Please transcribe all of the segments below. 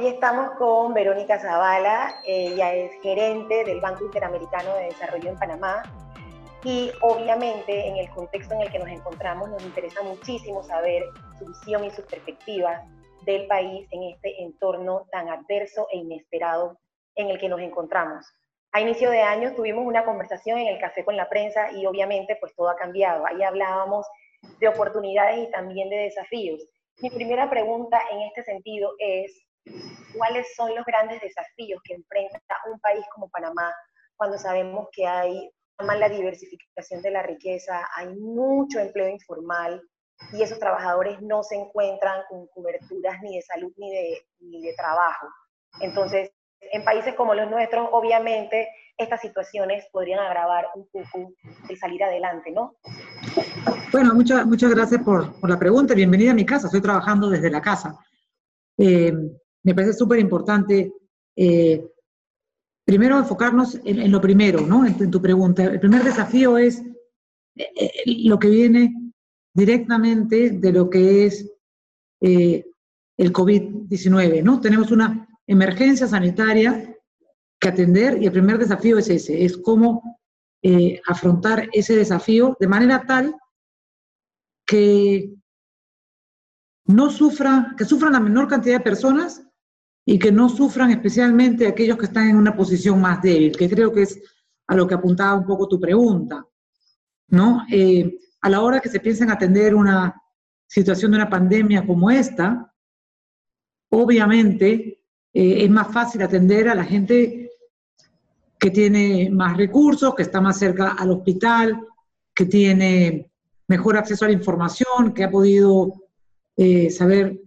Hoy estamos con Verónica Zavala, ella es gerente del Banco Interamericano de Desarrollo en Panamá y obviamente en el contexto en el que nos encontramos nos interesa muchísimo saber su visión y sus perspectivas del país en este entorno tan adverso e inesperado en el que nos encontramos. A inicio de año tuvimos una conversación en el café con la prensa y obviamente pues todo ha cambiado. Ahí hablábamos de oportunidades y también de desafíos. Mi primera pregunta en este sentido es, ¿cuáles son los grandes desafíos que enfrenta un país como Panamá cuando sabemos que hay la diversificación de la riqueza, hay mucho empleo informal y esos trabajadores no se encuentran con coberturas ni de salud ni de, ni de trabajo. Entonces, en países como los nuestros, obviamente, estas situaciones podrían agravar un poco el salir adelante, ¿no? Bueno, muchas, muchas gracias por, por la pregunta. Bienvenida a mi casa. Estoy trabajando desde la casa. Eh, me parece súper importante eh, primero enfocarnos en, lo primero, ¿no? En, tu pregunta. El primer desafío es eh, eh, lo que viene directamente de lo que es el COVID-19, ¿no? Tenemos una emergencia sanitaria que atender y el primer desafío es ese, es cómo afrontar ese desafío de manera tal que no sufra, que sufran la menor cantidad de personas y que no sufran especialmente aquellos que están en una posición más débil, que creo que es a lo que apuntaba un poco tu pregunta, ¿no? Eh, a la hora que se piensa en atender una situación de una pandemia como esta, obviamente eh, es más fácil atender a la gente que tiene más recursos, que está más cerca al hospital, que tiene mejor acceso a la información, que ha podido eh, saber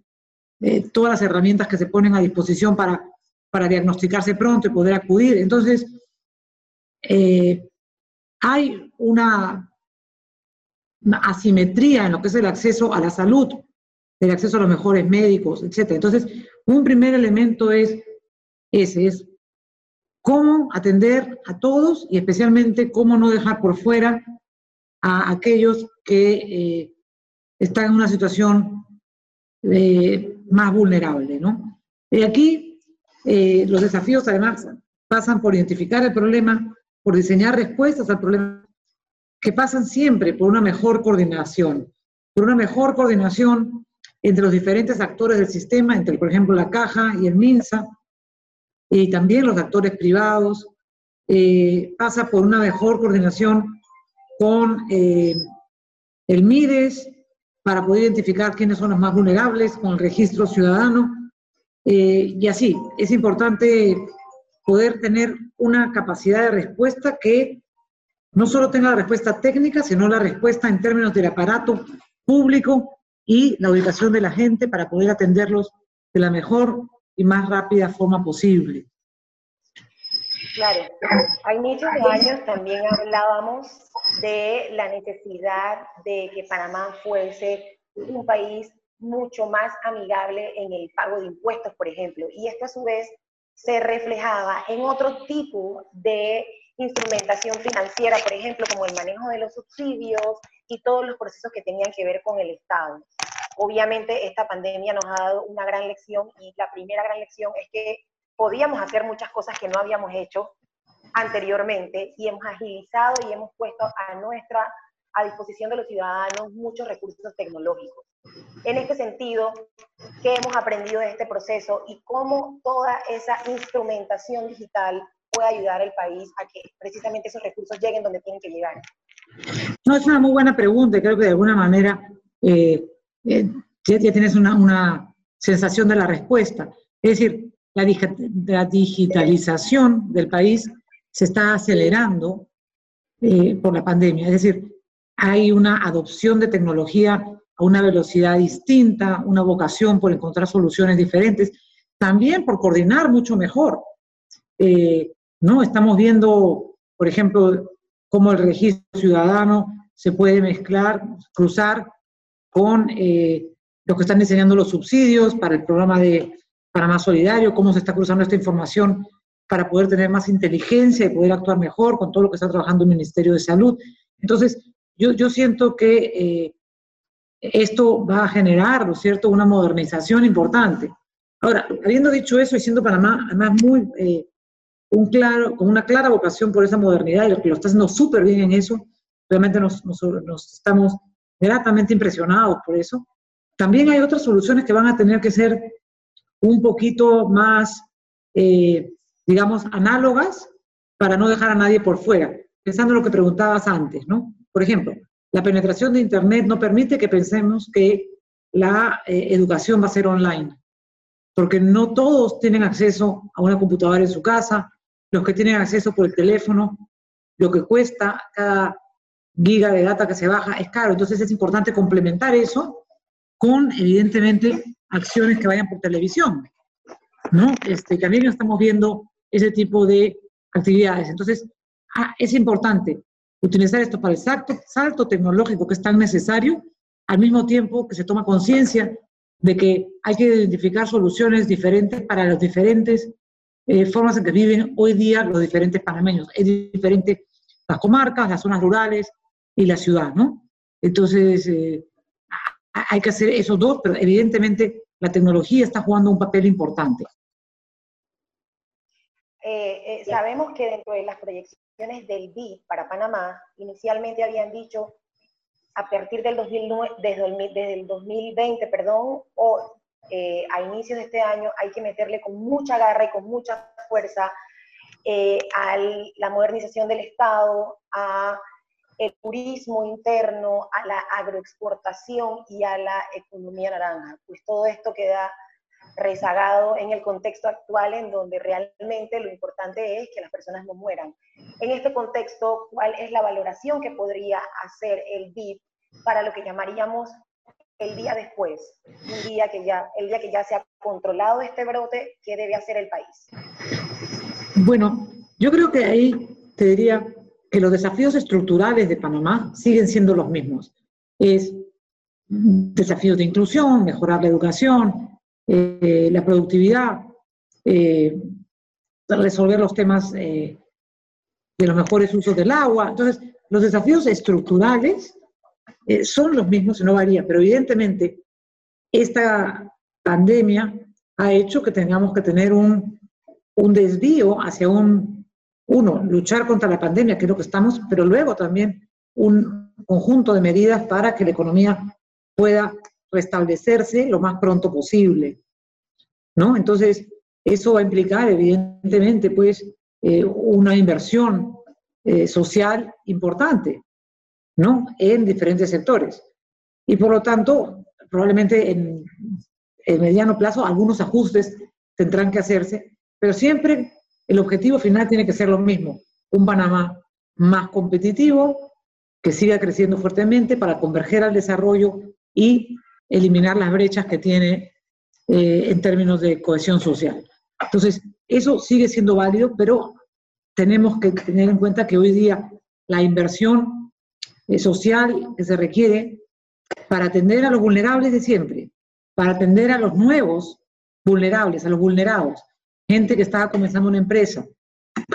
eh, todas las herramientas que se ponen a disposición para, para diagnosticarse pronto y poder acudir. Entonces, eh, hay una, asimetría en lo que es el acceso a la salud, el acceso a los mejores médicos, etc. Entonces, un primer elemento es ese, es cómo atender a todos y especialmente cómo no dejar por fuera a aquellos que eh, están en una situación de más vulnerable, ¿no? Y aquí eh, los desafíos además pasan por identificar el problema, por diseñar respuestas al problema, que pasan siempre por una mejor coordinación, por una mejor coordinación entre los diferentes actores del sistema, entre, por ejemplo, la Caja y el MINSA, y también los actores privados, eh, pasa por una mejor coordinación con eh, el MIDES, para poder identificar quiénes son los más vulnerables con el registro ciudadano. Eh, y así, es importante poder tener una capacidad de respuesta que no solo tenga la respuesta técnica, sino la respuesta en términos del aparato público y la ubicación de la gente para poder atenderlos de la mejor y más rápida forma posible. Claro, a inicios años también hablábamos de la necesidad de que Panamá fuese un país mucho más amigable en el pago de impuestos, por ejemplo, y esto a su vez se reflejaba en otro tipo de instrumentación financiera, por ejemplo, como el manejo de los subsidios y todos los procesos que tenían que ver con el Estado. Obviamente esta pandemia nos ha dado una gran lección y la primera gran lección es que podíamos hacer muchas cosas que no habíamos hecho anteriormente y hemos agilizado y hemos puesto a nuestra a disposición de los ciudadanos muchos recursos tecnológicos. En este sentido, ¿qué hemos aprendido de este proceso y cómo toda esa instrumentación digital puede ayudar al país a que precisamente esos recursos lleguen donde tienen que llegar? No, es una muy buena pregunta. Creo que de alguna manera eh, eh, ya, tienes una, una sensación de la respuesta. Es decir, la, digitalización del país se está acelerando eh, por la pandemia. Es decir, hay una adopción de tecnología a una velocidad distinta, una vocación por encontrar soluciones diferentes, también por coordinar mucho mejor. Eh, ¿no? Estamos viendo, por ejemplo, cómo el registro ciudadano se puede mezclar, cruzar con eh, los que están diseñando los subsidios para el programa de para más solidario, cómo se está cruzando esta información para poder tener más inteligencia y poder actuar mejor con todo lo que está trabajando el Ministerio de Salud. Entonces, yo, yo siento que eh, esto va a generar, ¿no es cierto?, una modernización importante. Ahora, habiendo dicho eso y siendo Panamá, además muy, eh, un claro, con una clara vocación por esa modernidad y lo que lo está haciendo súper bien en eso, realmente nos, nos, estamos gratamente impresionados por eso. También hay otras soluciones que van a tener que ser un poquito más, eh, digamos, análogas para no dejar a nadie por fuera, pensando en lo que preguntabas antes, ¿no? Por ejemplo, la penetración de Internet no permite que pensemos que la eh, educación va a ser online, porque no todos tienen acceso a una computadora en su casa, los que tienen acceso por el teléfono, lo que cuesta cada giga de data que se baja es caro, entonces es importante complementar eso con, evidentemente, acciones que vayan por televisión, ¿no? Este, también estamos viendo ese tipo de actividades. Entonces, ah, es importante utilizar esto para el salto, tecnológico que es tan necesario, al mismo tiempo que se toma conciencia de que hay que identificar soluciones diferentes para las diferentes eh, formas en que viven hoy día los diferentes panameños. Es diferente las comarcas, las zonas rurales y la ciudad, ¿no? Entonces, eh, hay que hacer esos dos, pero evidentemente la tecnología está jugando un papel importante. Eh, sabemos que dentro de las proyecciones del BID para Panamá, inicialmente habían dicho a partir del 2009, desde, el, 2020, perdón, o eh, a inicios de este año, hay que meterle con mucha garra y con mucha fuerza eh, a la modernización del Estado, a el turismo interno, a la agroexportación y a la economía naranja. Pues todo esto queda rezagado en el contexto actual en donde realmente lo importante es que las personas no mueran. En este contexto, ¿cuál es la valoración que podría hacer el BID para lo que llamaríamos el día después, un día que ya, el día que ya se ha controlado este brote, ¿qué debe hacer el país? Bueno, yo creo que ahí te diría que los desafíos estructurales de Panamá siguen siendo los mismos. Es desafíos de inclusión, mejorar la educación, eh, la productividad, eh, resolver los temas eh, de los mejores usos del agua. Entonces, los desafíos estructurales son los mismos no varían, pero evidentemente esta pandemia ha hecho que tengamos que tener un, un desvío hacia un, uno, luchar contra la pandemia, que es lo que estamos, pero luego también un conjunto de medidas para que la economía pueda restablecerse lo más pronto posible. ¿no? Entonces, eso va a implicar, evidentemente, pues, eh, una inversión eh, social importante, ¿no? En diferentes sectores. Y por lo tanto, probablemente en el mediano plazo algunos ajustes tendrán que hacerse, pero siempre el objetivo final tiene que ser lo mismo, un Panamá más competitivo, que siga creciendo fuertemente para converger al desarrollo y eliminar las brechas que tiene eh, en términos de cohesión social. Entonces, eso sigue siendo válido, pero tenemos que tener en cuenta que hoy día la inversión eh, social que se requiere para atender a los vulnerables de siempre, para atender a los nuevos vulnerables, a los vulnerados, gente que estaba comenzando una empresa,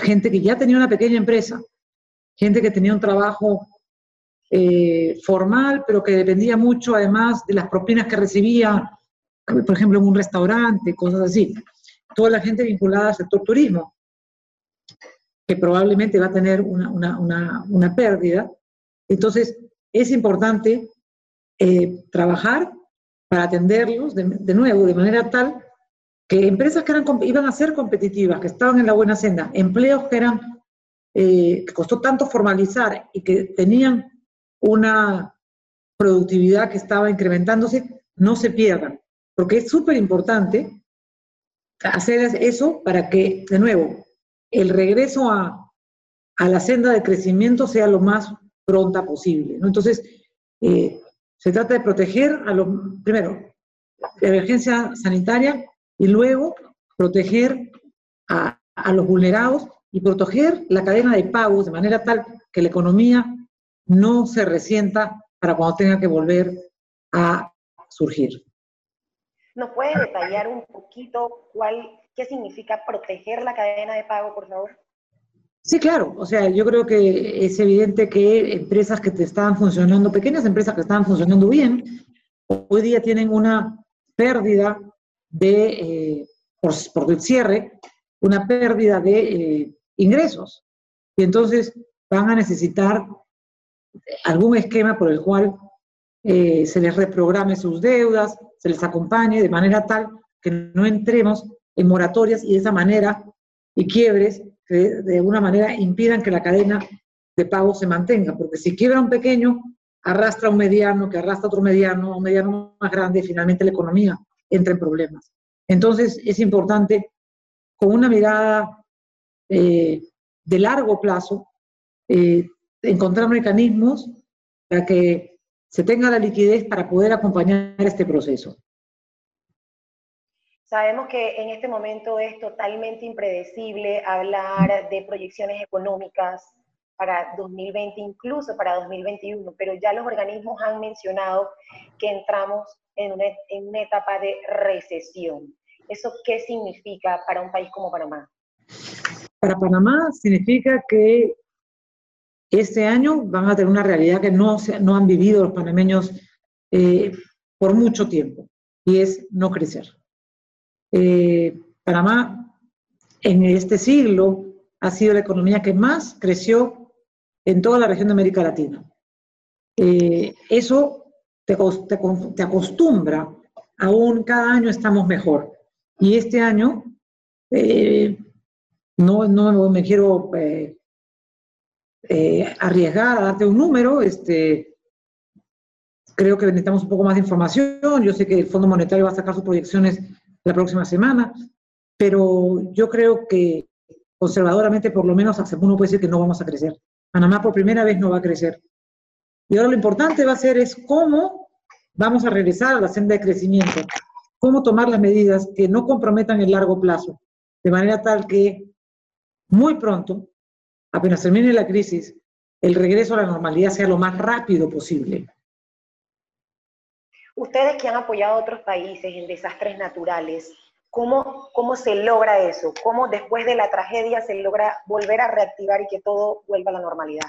gente que ya tenía una pequeña empresa, gente que tenía un trabajo eh, formal, pero que dependía mucho además de las propinas que recibía, por ejemplo, en un restaurante, cosas así. Toda la gente vinculada al sector turismo, que probablemente va a tener una, una, una, pérdida. Entonces, es importante eh, trabajar para atenderlos de, de, nuevo, de manera tal que empresas que eran, iban a ser competitivas, que estaban en la buena senda, empleos que eran, eh, que costó tanto formalizar y que tenían una productividad que estaba incrementándose, no se pierdan, porque es súper importante hacer eso para que, de nuevo, el regreso a, a, la senda de crecimiento sea lo más pronta posible. Entonces, eh, se trata de proteger a los, primero, la emergencia sanitaria y luego proteger a, a los vulnerados y proteger la cadena de pagos de manera tal que la economía no se resienta para cuando tenga que volver a surgir. ¿Nos puede detallar un poquito cuál, qué significa proteger la cadena de pago, por favor? Sí, claro. O sea, yo creo que es evidente que empresas que te estaban funcionando, pequeñas empresas que estaban funcionando bien, hoy día tienen una pérdida de, eh, por, el cierre, una pérdida de eh, ingresos. Y entonces van a necesitar algún esquema por el cual eh, se les reprograme sus deudas, se les acompañe de manera tal que no entremos en moratorias y de esa manera y quiebres que de alguna manera impidan que la cadena de pago se mantenga, porque si quiebra un pequeño, arrastra un mediano, que arrastra otro mediano, un mediano más grande, y finalmente la economía entra en problemas. Entonces es importante, con una mirada eh, de largo plazo, eh, encontrar mecanismos para que se tenga la liquidez para poder acompañar este proceso. Sabemos que en este momento es totalmente impredecible hablar de proyecciones económicas para 2020, incluso para 2021, pero ya los organismos han mencionado que entramos en una, en una etapa de recesión. ¿Eso qué significa para un país como Panamá? Para Panamá significa que este año van a tener una realidad que no, han vivido los panameños eh, por mucho tiempo, y es no crecer. Eh, Panamá en este siglo ha sido la economía que más creció en toda la región de América Latina. Eh, eso te, te, acostumbra, aún cada año estamos mejor. Y este año, no, no me quiero eh, arriesgar a darte un número. Este, creo que necesitamos un poco más de información. Yo sé que el Fondo Monetario va a sacar sus proyecciones la próxima semana, pero yo creo que conservadoramente, por lo menos, uno puede decir que no vamos a crecer. Panamá por primera vez no va a crecer. Y ahora lo importante va a ser es cómo vamos a regresar a la senda de crecimiento, cómo tomar las medidas que no comprometan el largo plazo, de manera tal que muy pronto apenas termine la crisis, el regreso a la normalidad sea lo más rápido posible. Ustedes que han apoyado a otros países en desastres naturales, ¿cómo, cómo se logra eso? ¿Cómo después de la tragedia se logra volver a reactivar y que todo vuelva a la normalidad?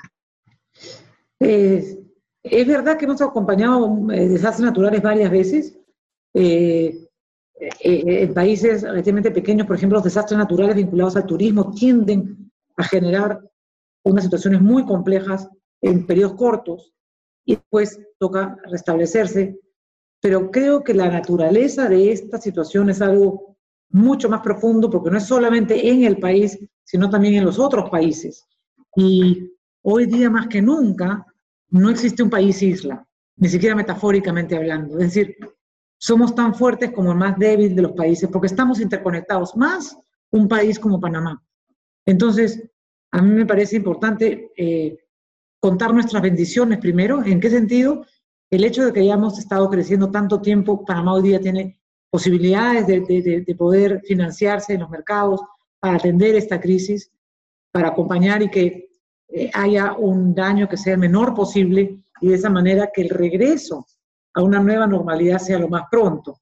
es verdad que hemos acompañado eh, desastres naturales varias veces. Eh, eh, en países relativamente pequeños, por ejemplo, los desastres naturales vinculados al turismo tienden a generar unas situaciones muy complejas en periodos cortos y después toca restablecerse. Pero creo que la naturaleza de esta situación es algo mucho más profundo porque no es solamente en el país, sino también en los otros países. Y hoy día más que nunca no existe un país isla, ni siquiera metafóricamente hablando. Es decir, somos tan fuertes como el más débil de los países porque estamos interconectados, más un país como Panamá. Entonces, a mí me parece importante eh, contar nuestras bendiciones primero. ¿En qué sentido? El hecho de que hayamos estado creciendo tanto tiempo, Panamá hoy día tiene posibilidades de, poder financiarse en los mercados para atender esta crisis, para acompañar y que eh, haya un daño que sea el menor posible y de esa manera que el regreso a una nueva normalidad sea lo más pronto,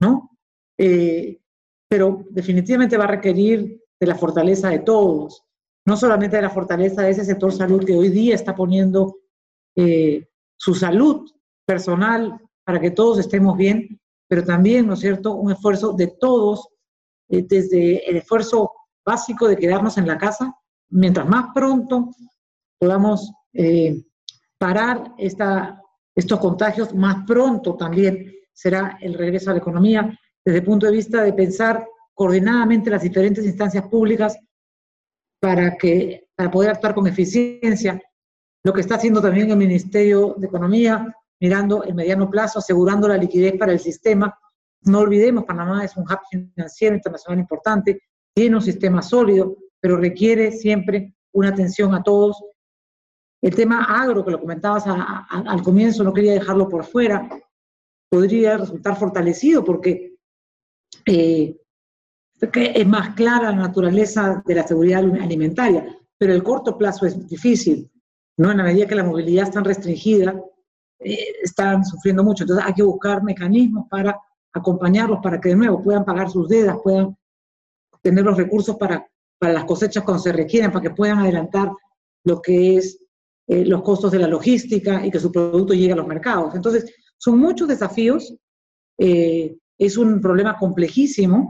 ¿no? Eh, pero definitivamente va a requerir de la fortaleza de todos, no solamente de la fortaleza de ese sector salud que hoy día está poniendo eh, su salud personal para que todos estemos bien, pero también, ¿no es cierto?, un esfuerzo de todos, eh, desde el esfuerzo básico de quedarnos en la casa, mientras más pronto podamos eh, parar esta, estos contagios, más pronto también será el regreso a la economía, desde el punto de vista de pensar coordinadamente las diferentes instancias públicas para, que, para poder actuar con eficiencia, lo que está haciendo también el Ministerio de Economía, mirando el mediano plazo, asegurando la liquidez para el sistema. No olvidemos, Panamá es un hub financiero internacional importante, tiene un sistema sólido, pero requiere siempre una atención a todos. El tema agro, que lo comentabas al comienzo, no quería dejarlo por fuera, podría resultar fortalecido porque eh, es más clara la naturaleza de la seguridad alimentaria, pero el corto plazo es difícil, ¿no? En la medida que la movilidad está restringida, eh, están sufriendo mucho. Entonces hay que buscar mecanismos para acompañarlos, para que de nuevo puedan pagar sus deudas, puedan tener los recursos para, para las cosechas cuando se requieren, para que puedan adelantar lo que es eh, los costos de la logística y que su producto llegue a los mercados. Entonces, son muchos desafíos. Eh, es un problema complejísimo.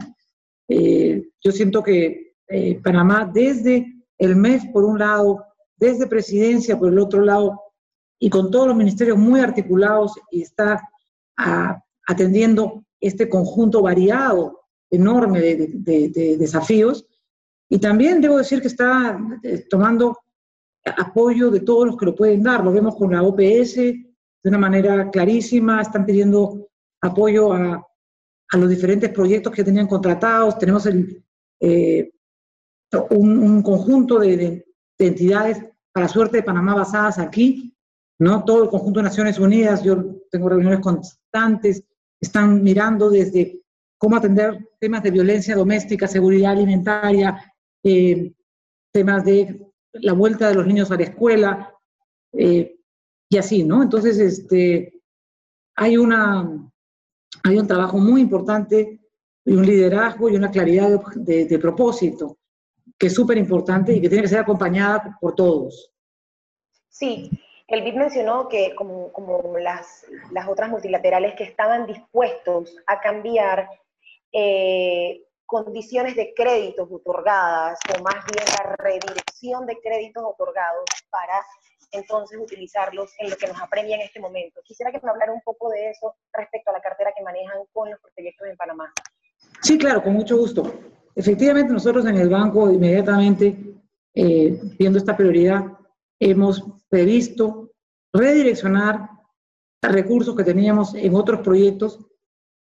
Eh, yo siento que eh, Panamá, desde el MEF por un lado, desde presidencia por el otro lado, y con todos los ministerios muy articulados, y está atendiendo este conjunto variado, enorme de, desafíos. Y también debo decir que está eh, tomando apoyo de todos los que lo pueden dar. Lo vemos con la OPS de una manera clarísima, están pidiendo apoyo a, a los diferentes proyectos que tenían contratados. Tenemos eh, un, conjunto de, entidades para suerte de Panamá basadas aquí, ¿no? Todo el conjunto de Naciones Unidas, yo tengo reuniones constantes, están mirando desde cómo atender temas de violencia doméstica, seguridad alimentaria, eh, temas de la vuelta de los niños a la escuela, eh, y así, ¿no? Entonces, este, hay, una, hay un trabajo muy importante y un liderazgo y una claridad de, propósito que es súper importante y que tiene que ser acompañada por todos. Sí, el BID mencionó que como, como las, las, otras multilaterales que estaban dispuestos a cambiar eh, condiciones de créditos otorgadas o más bien la redirección de créditos otorgados para entonces utilizarlos en lo que nos apremia en este momento. Quisiera que me hablara un poco de eso respecto a la cartera que manejan con los proyectos en Panamá. Sí, claro, con mucho gusto. Efectivamente, nosotros en el banco inmediatamente, eh, viendo esta prioridad, hemos previsto redireccionar recursos que teníamos en otros proyectos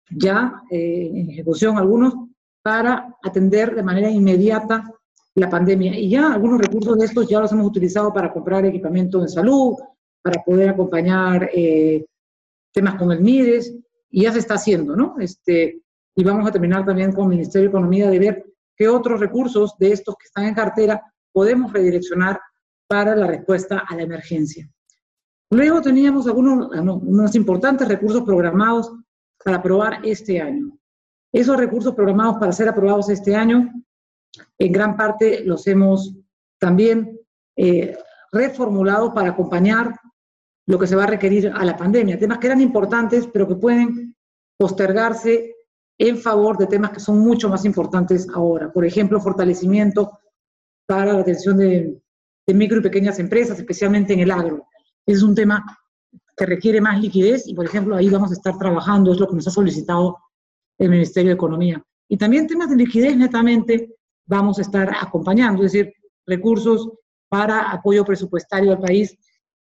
ya eh, en ejecución, algunos para atender de manera inmediata la pandemia. Y ya algunos recursos de estos ya los hemos utilizado para comprar equipamiento de salud, para poder acompañar eh, temas con el MIDES, y ya se está haciendo, ¿no? Este, y vamos a terminar también con el Ministerio de Economía de ver qué otros recursos de estos que están en cartera podemos redireccionar para la respuesta a la emergencia. Luego teníamos algunos unos importantes recursos programados para aprobar este año. Esos recursos programados para ser aprobados este año, en gran parte los hemos también eh, reformulado para acompañar lo que se va a requerir a la pandemia. Temas que eran importantes, pero que pueden postergarse en favor de temas que son mucho más importantes ahora. Por ejemplo, fortalecimiento para la atención de, de micro y pequeñas empresas, especialmente en el agro. Es un tema que requiere más liquidez y, por ejemplo, ahí vamos a estar trabajando, es lo que nos ha solicitado el Ministerio de Economía. Y también temas de liquidez netamente vamos a estar acompañando, es decir, recursos para apoyo presupuestario al país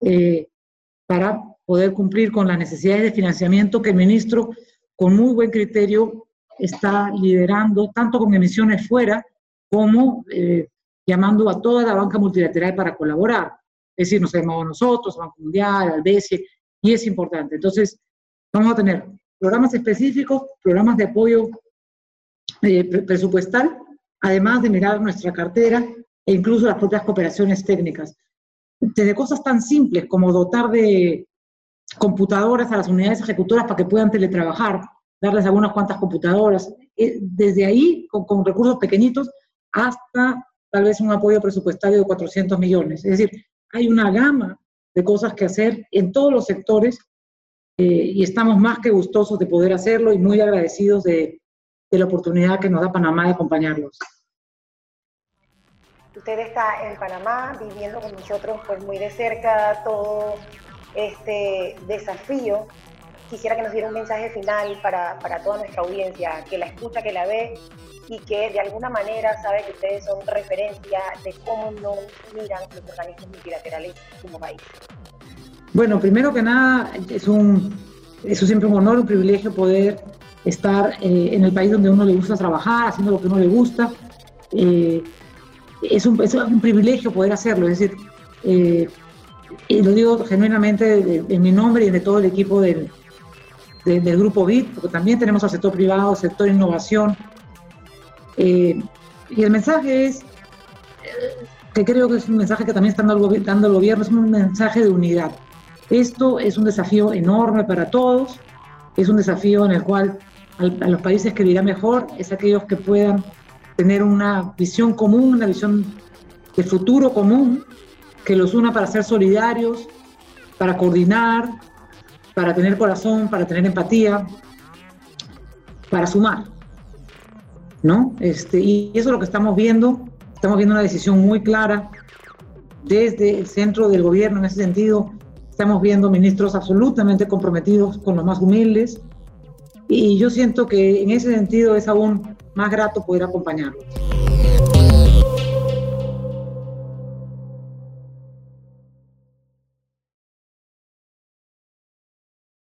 eh, para poder cumplir con las necesidades de financiamiento que el ministro, con muy buen criterio, está liderando, tanto con emisiones fuera como eh, llamando a toda la banca multilateral para colaborar. Es decir, nos llamamos nosotros, Banco Mundial, al BESIE, y es importante. Entonces, vamos a tener programas específicos, programas de apoyo eh, presupuestal, además de mirar nuestra cartera e incluso las propias cooperaciones técnicas. Desde cosas tan simples como dotar de computadoras a las unidades ejecutoras para que puedan teletrabajar, darles algunas cuantas computadoras, eh, desde ahí, con, con recursos pequeñitos, hasta tal vez un apoyo presupuestario de 400 millones. Es decir, hay una gama de cosas que hacer en todos los sectores eh, y estamos más que gustosos de poder hacerlo y muy agradecidos de, de la oportunidad que nos da Panamá de acompañarlos. Usted está en Panamá viviendo con nosotros pues muy de cerca todo este desafío. Quisiera que nos diera un mensaje final para, para toda nuestra audiencia, que la escucha, que la ve y que de alguna manera sabe que ustedes son referencia de cómo no miran los organismos multilaterales como país. Bueno, primero que nada, es un, eso siempre un honor, un privilegio poder estar eh, en el país donde uno le gusta trabajar, haciendo lo que uno le gusta. Eh, es, un, es, un, privilegio poder hacerlo, es decir, eh, y lo digo genuinamente en mi nombre y de todo el equipo del, del grupo BIT, porque también tenemos al sector privado, sector innovación. y el mensaje es, que creo que es un mensaje que también está dando dando el gobierno, es un mensaje de unidad. Esto es un desafío enorme para todos, es un desafío en el cual a los países que dirá mejor es aquellos que puedan tener una visión común, una visión de futuro común, que los una para ser solidarios, para coordinar, para tener corazón, para tener empatía, para sumar. ¿No? Este, y eso es lo que estamos viendo. Estamos viendo una decisión muy clara desde el centro del gobierno en ese sentido. Estamos viendo ministros absolutamente comprometidos con los más humildes, y yo siento que en ese sentido es aún más grato poder acompañarlos.